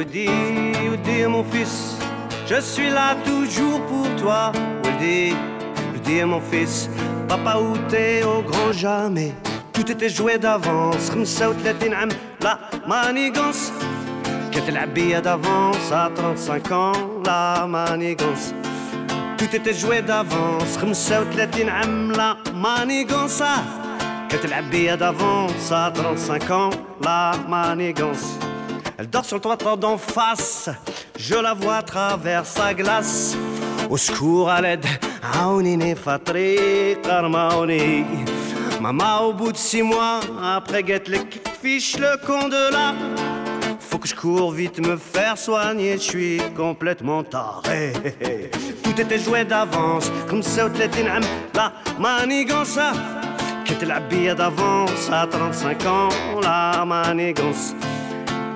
Woody, Woody, mon fils, je suis là toujours pour toi. Woody, Woody, mon fils, papa, où t'es au grand jamais. Tout était joué d'avance, 35 عام la manigance. كتلعب بيا d'avance à 35 ans, la manigance. Tout était joué d'avance 35 عام la manigance كتلعب بيا d'avance à 35 ans la manigance Elle dort sur le toit d'en face. Je la vois à travers sa glace. Au secours, à l'aide. Aounine Fatri Karmaoni. Maman, au bout de six mois, après guette les fiche le con de là. Faut que je cours vite me faire soigner, je suis complètement taré. Tout était joué d'avance, comme ça, la manigance. Qu'était la bille d'avance à 35 ans, la manigance.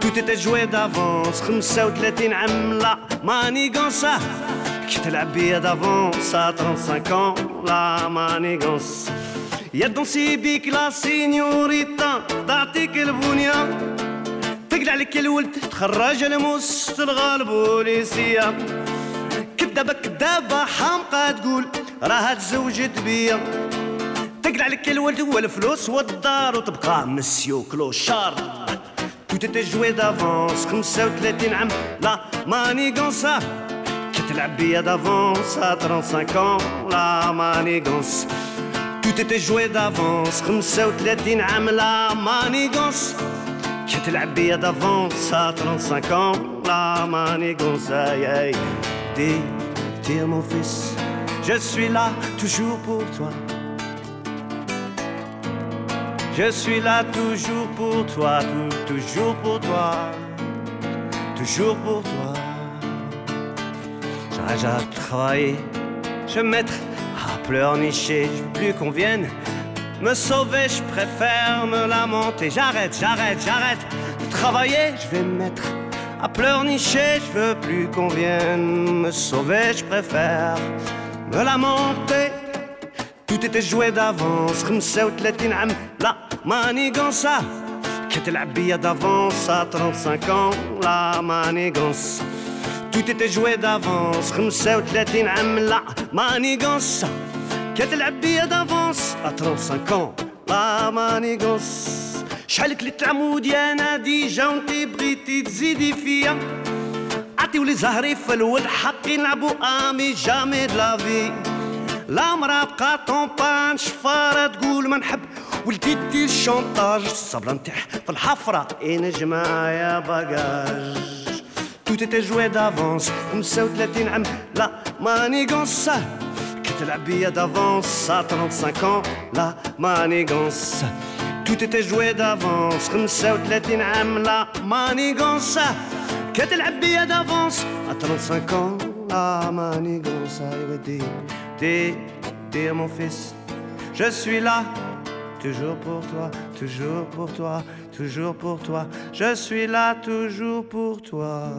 Tout était joué d'avance, comme ça, la manigance. Qu'était la bière d'avance à 35 ans, la manigance. يا دونسي la signorita, تعطيك البنيه تقلع عليك الولد تخرج الموس تلغى البوليسية كدابة كدابة حامقة تقول راها تزوجت بيا تقلع عليك الولد والفلوس والدار وتبقى مسيو كلوشار تو تيتي جوي دافونس خمسة وثلاثين عام لا مانيغونسا كتلعب بيا دافونس 35 ans لا مانيغونس تو تيتي جوي دافونس خمسة وثلاثين عام لا مانيغونس Que تلعب بيا d'avance à 35 ans La manigance, aïe aïe Dis, dis mon fils Je suis là toujours pour toi Je suis là toujours pour toi Toujours pour toi Toujours pour toi J'arrête de travailler Je vais me mettre à pleurnicher Je veux plus qu'on vienne me sauver, je préfère me lamenter. J'arrête, j'arrête, j'arrête de travailler. Je vais me mettre à pleurnicher. Je veux plus qu'on vienne me sauver. Je préfère me lamenter. Tout était joué d'avance. La manigance. la bille d'avance à 35 ans. La manigance. Tout était joué d'avance. La manigance. كتلعب بيا دافونس ا 35 لا مانيغونس شحال كليت العمود يا نادي جا وانتي بغيتي تزيدي فيا عطيولي زهري في الولد حقي نلعبو امي جامي دلافي لا مرا بقى طومبان شفارة تقول ما نحب ولدي دير الشونطاج الصبلة نتاح في الحفرة اي نجمة يا باجاج Tout était joué d'avance, 35 عام لا مانيغونس la bille d'avance à 35 ans la manigance tout était joué d'avance 35 عام la manigance كتلعب بيا d'avance à 35 ans La manigance dis dis mon fils je suis là toujours pour toi toujours pour toi toujours pour toi je suis là toujours pour toi